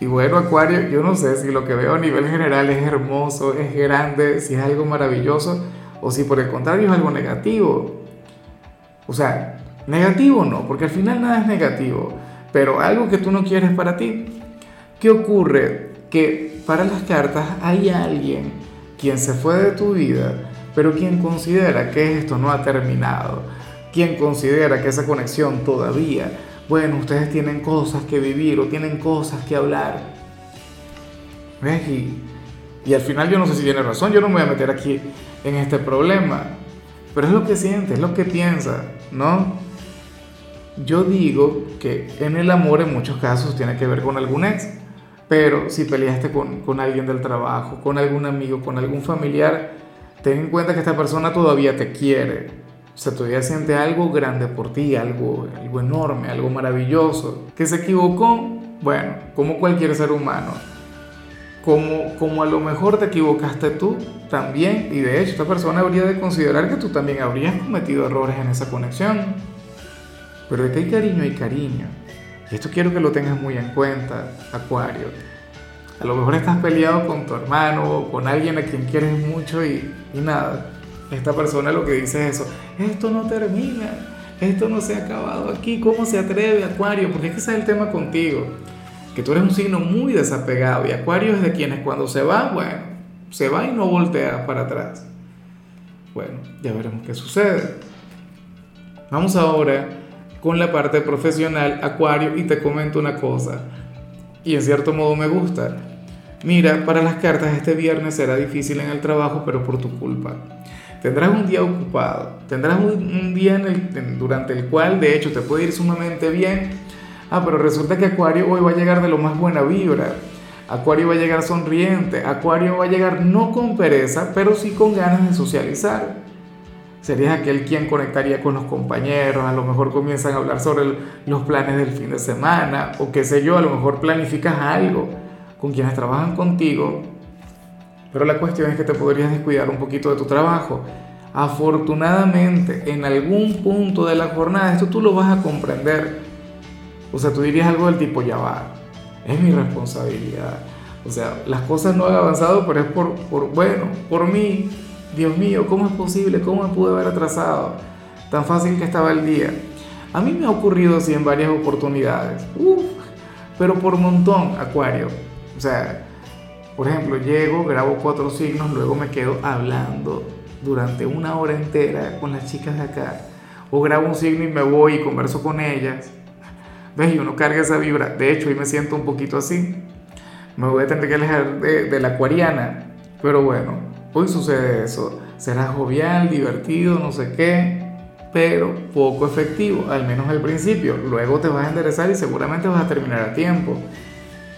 Y bueno, Acuario, yo no sé si lo que veo a nivel general es hermoso, es grande, si es algo maravilloso o si por el contrario es algo negativo. O sea, negativo no, porque al final nada es negativo, pero algo que tú no quieres para ti. ¿Qué ocurre? Que para las cartas hay alguien quien se fue de tu vida, pero quien considera que esto no ha terminado, quien considera que esa conexión todavía bueno, ustedes tienen cosas que vivir o tienen cosas que hablar. ¿Ves? Y, al final yo no sé si tiene razón, yo no me voy a meter aquí en este problema, pero es lo que siente, es lo que piensa, ¿no? Yo digo que en el amor en muchos casos tiene que ver con algún ex, pero si peleaste con, con alguien del trabajo, con algún amigo, con algún familiar, ten en cuenta que esta persona todavía te quiere, o sea, todavía siente algo grande por ti, algo, algo enorme, algo maravilloso. Que se equivocó, bueno, como cualquier ser humano. Como, como a lo mejor te equivocaste tú también, y de hecho esta persona habría de considerar que tú también habrías cometido errores en esa conexión. Pero de que hay cariño, hay cariño. Y esto quiero que lo tengas muy en cuenta, Acuario. A lo mejor estás peleado con tu hermano o con alguien a quien quieres mucho y, y nada esta persona lo que dice es eso, esto no termina, esto no se ha acabado aquí, ¿cómo se atreve Acuario? Porque es que ese es el tema contigo, que tú eres un signo muy desapegado y Acuario es de quienes cuando se va, bueno, se va y no voltea para atrás. Bueno, ya veremos qué sucede. Vamos ahora con la parte profesional, Acuario, y te comento una cosa, y en cierto modo me gusta. Mira, para las cartas este viernes será difícil en el trabajo, pero por tu culpa. Tendrás un día ocupado, tendrás un, día durante el cual de hecho te puede ir sumamente bien. Ah, pero resulta que Acuario hoy va a llegar de lo más buena vibra. Acuario va a llegar sonriente. Acuario va a llegar no con pereza, pero sí con ganas de socializar. Serías aquel quien conectaría con los compañeros, a lo mejor comienzan a hablar sobre los planes del fin de semana, o qué sé yo, a lo mejor planificas algo con quienes trabajan contigo pero la cuestión es que te podrías descuidar un poquito de tu trabajo. Afortunadamente, en algún punto de la jornada, esto tú lo vas a comprender. O sea, tú dirías algo del tipo, ya va, es mi responsabilidad. O sea, las cosas no han avanzado, pero es por, por bueno, por mí. Dios mío, ¿cómo es posible? ¿Cómo me pude haber atrasado? Tan fácil que estaba el día. A mí me ha ocurrido así en varias oportunidades. Uf, pero por montón, Acuario. O sea, por ejemplo, llego, grabo cuatro signos, luego me quedo hablando durante una hora entera con las chicas de acá. O grabo un signo y me voy y converso con ellas. ¿Ves? Y uno carga esa vibra. De hecho, hoy me siento un poquito así. Me voy a tener que alejar de, la acuariana. Pero bueno, hoy sucede eso. Será jovial, divertido, no sé qué, pero poco efectivo, al menos al principio. Luego te vas a enderezar y seguramente vas a terminar a tiempo.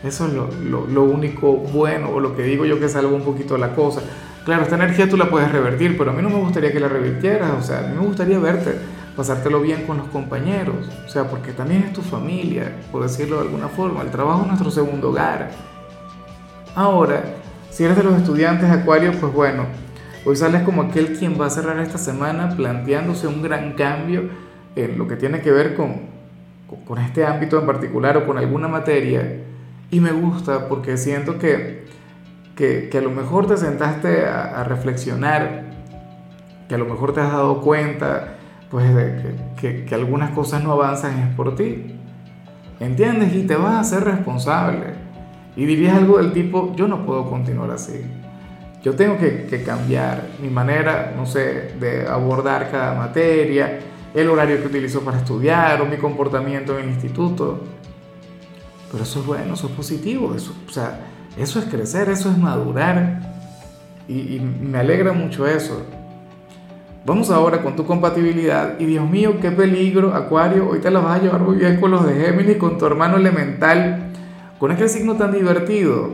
Eso es lo, único bueno o lo que digo yo que salvo un poquito la cosa. Claro, esta energía tú la puedes revertir, pero a mí no me gustaría que la revirtieras. O sea, a mí me gustaría verte, pasártelo bien con los compañeros. O sea, porque también es tu familia, por decirlo de alguna forma. El trabajo es nuestro segundo hogar. Ahora, si eres de los estudiantes Acuario, pues bueno, hoy sales como aquel quien va a cerrar esta semana planteándose un gran cambio en lo que tiene que ver con, con este ámbito en particular o con alguna materia y me gusta porque siento que, que, a lo mejor te sentaste a, reflexionar, que a lo mejor te has dado cuenta pues de que, que, algunas cosas no avanzan es por ti. ¿Entiendes? Y te vas a ser responsable. Y dirías algo del tipo, yo no puedo continuar así. Yo tengo que, que, cambiar mi manera, no sé, de abordar cada materia, el horario que utilizo para estudiar o mi comportamiento en el instituto. Pero eso es bueno, eso es positivo, eso, o sea, eso es crecer, eso es madurar. Y, me alegra mucho eso. Vamos ahora con tu compatibilidad. Y Dios mío, qué peligro, Acuario. Hoy te la vas a llevar muy bien con los de Géminis, con tu hermano elemental, con este signo tan divertido.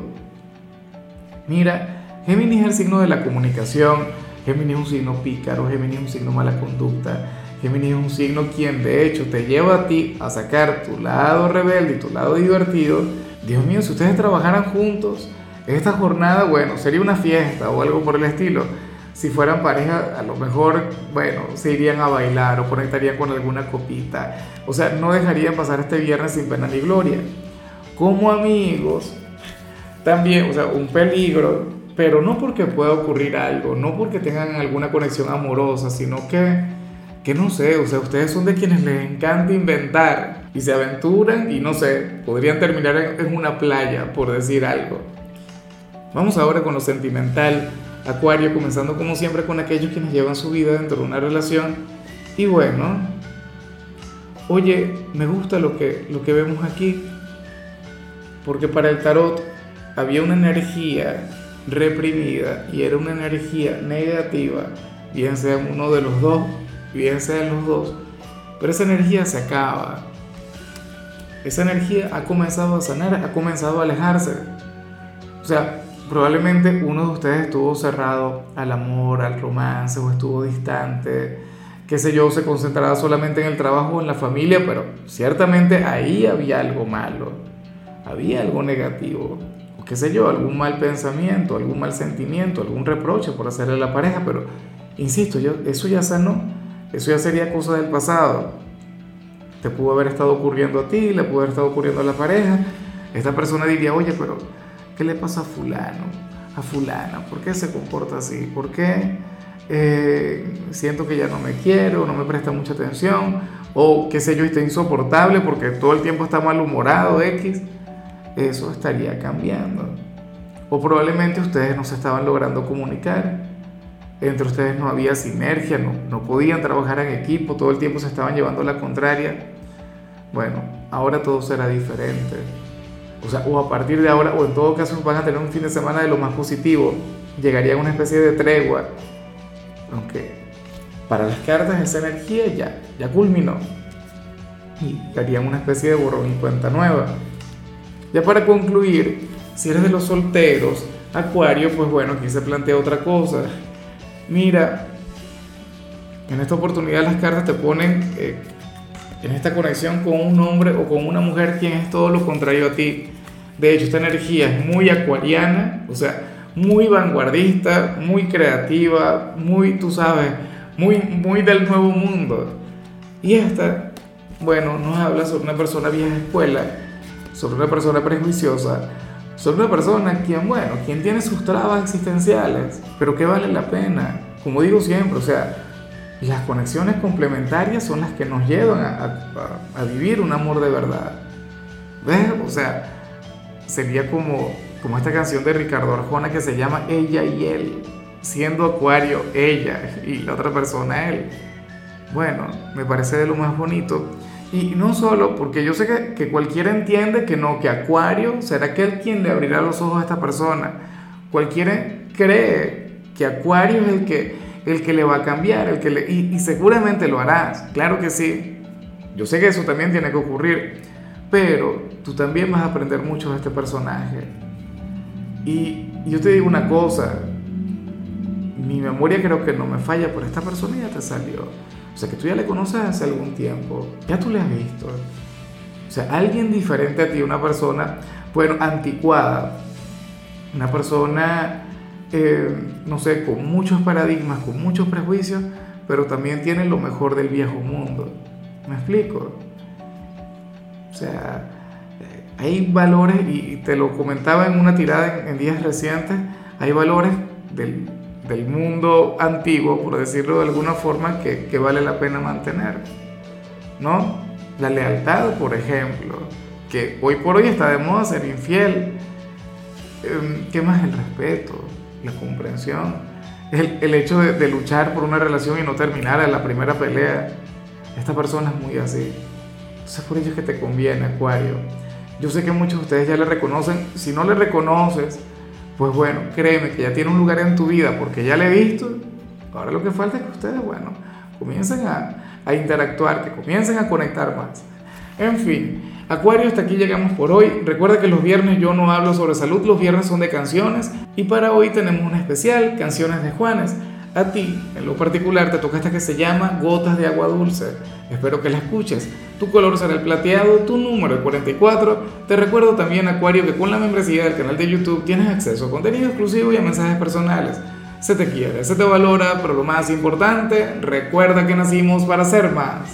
Mira, Géminis es el signo de la comunicación, Géminis es un signo pícaro, Géminis es un signo mala conducta, Géminis es un signo quien de hecho te lleva a ti a sacar tu lado rebelde y tu lado divertido. Dios mío, si ustedes trabajaran juntos, esta jornada, bueno, sería una fiesta o algo por el estilo. Si fueran pareja, a lo mejor, bueno, se irían a bailar o conectarían con alguna copita. O sea, no dejarían pasar este viernes sin pena ni gloria. Como amigos, también, o sea, un peligro, pero no porque pueda ocurrir algo, no porque tengan alguna conexión amorosa, sino que, que no sé, o sea, ustedes son de quienes les encanta inventar y se aventuran y no sé, podrían terminar en, una playa, por decir algo. Vamos ahora con lo sentimental. Acuario, comenzando como siempre con aquellos quienes llevan su vida dentro de una relación. Y bueno, oye, me gusta lo que, lo que vemos aquí, porque para el tarot había una energía reprimida y era una energía negativa, bien sea uno de los dos, bien sea los dos, pero esa energía se acaba. Esa energía ha comenzado a sanar, ha comenzado a alejarse. O sea, probablemente uno de ustedes estuvo cerrado al amor, al romance o estuvo distante, qué sé yo, se concentraba solamente en el trabajo o en la familia, pero ciertamente ahí había algo malo, había algo negativo qué sé yo, algún mal pensamiento, algún mal sentimiento, algún reproche por hacerle a la pareja, pero insisto, yo, eso ya sanó, eso ya sería cosa del pasado. Te pudo haber estado ocurriendo a ti, le pudo haber estado ocurriendo a la pareja. Esta persona diría, oye, pero ¿qué le pasa a fulano? A fulana, ¿por qué se comporta así? ¿Por qué eh, siento que ya no me quiero, no me presta mucha atención? O qué sé yo, está insoportable porque todo el tiempo está malhumorado, X eso estaría cambiando. O probablemente ustedes no se estaban logrando comunicar, entre ustedes no había sinergia, no, no podían trabajar en equipo, todo el tiempo se estaban llevando la contraria. Bueno, ahora todo será diferente. O sea, o a partir de ahora, o en todo caso van a tener un fin de semana de lo más positivo, llegaría una especie de tregua. Aunque para las cartas esa energía ya, ya culminó. Y harían una especie de borrón y cuenta nueva. Ya para concluir, si eres de los solteros, Acuario, pues bueno, aquí se plantea otra cosa. Mira, en esta oportunidad las cartas te ponen eh, en esta conexión con un hombre o con una mujer quien es todo lo contrario a ti. De hecho, esta energía es muy acuariana, o sea, muy vanguardista, muy creativa, muy, tú sabes, muy, muy del nuevo mundo. Y esta, bueno, nos habla sobre una persona vieja escuela sobre una persona prejuiciosa, sobre una persona quien, bueno, quien tiene sus trabas existenciales, pero que vale la pena. Como digo siempre, o sea, las conexiones complementarias son las que nos llevan a, vivir un amor de verdad. ¿Ves? O sea, sería como, como esta canción de Ricardo Arjona que se llama Ella y Él, siendo Acuario ella y la otra persona él. Bueno, me parece de lo más bonito. Y no solo, porque yo sé que, que, cualquiera entiende que no, que Acuario será aquel quien le abrirá los ojos a esta persona. Cualquiera cree que Acuario es el que, el que le va a cambiar, el que le, y, seguramente lo harás, claro que sí. Yo sé que eso también tiene que ocurrir, pero tú también vas a aprender mucho de este personaje. Y yo te digo una cosa, mi memoria creo que no me falla, por esta persona ya te salió. O sea, que tú ya le conoces hace algún tiempo, ya tú le has visto. O sea, alguien diferente a ti, una persona, bueno, anticuada, una persona, eh, no sé, con muchos paradigmas, con muchos prejuicios, pero también tiene lo mejor del viejo mundo. ¿Me explico? O sea, eh, hay valores, y te lo comentaba en una tirada en días recientes, hay valores del, del mundo antiguo, por decirlo de alguna forma, que, que, vale la pena mantener. ¿No? La lealtad, por ejemplo, que hoy por hoy está de moda ser infiel. Em, ¿Qué más? El respeto, la comprensión, el, el hecho de, de, luchar por una relación y no terminar en la primera pelea. Esta persona es muy así. Entonces por ello es que te conviene, Acuario. Yo sé que muchos de ustedes ya le reconocen. Si no le reconoces, pues bueno, créeme que ya tiene un lugar en tu vida porque ya le he visto. Ahora lo que falta es que ustedes, bueno, comiencen a, a interactuar, que comiencen a conectar más. En fin, Acuario, hasta aquí llegamos por hoy. Recuerda que los viernes yo no hablo sobre salud, los viernes son de canciones y para hoy tenemos un especial, canciones de Juanes. A ti, en lo particular, te toca esta que se llama Gotas de Agua Dulce. Espero que la escuches. Tu color será el plateado, tu número el 44. Te recuerdo también, Acuario, que con la membresía del canal de YouTube tienes acceso a contenido exclusivo y a mensajes personales. Se te quiere, se te valora, pero lo más importante, recuerda que nacimos para ser más.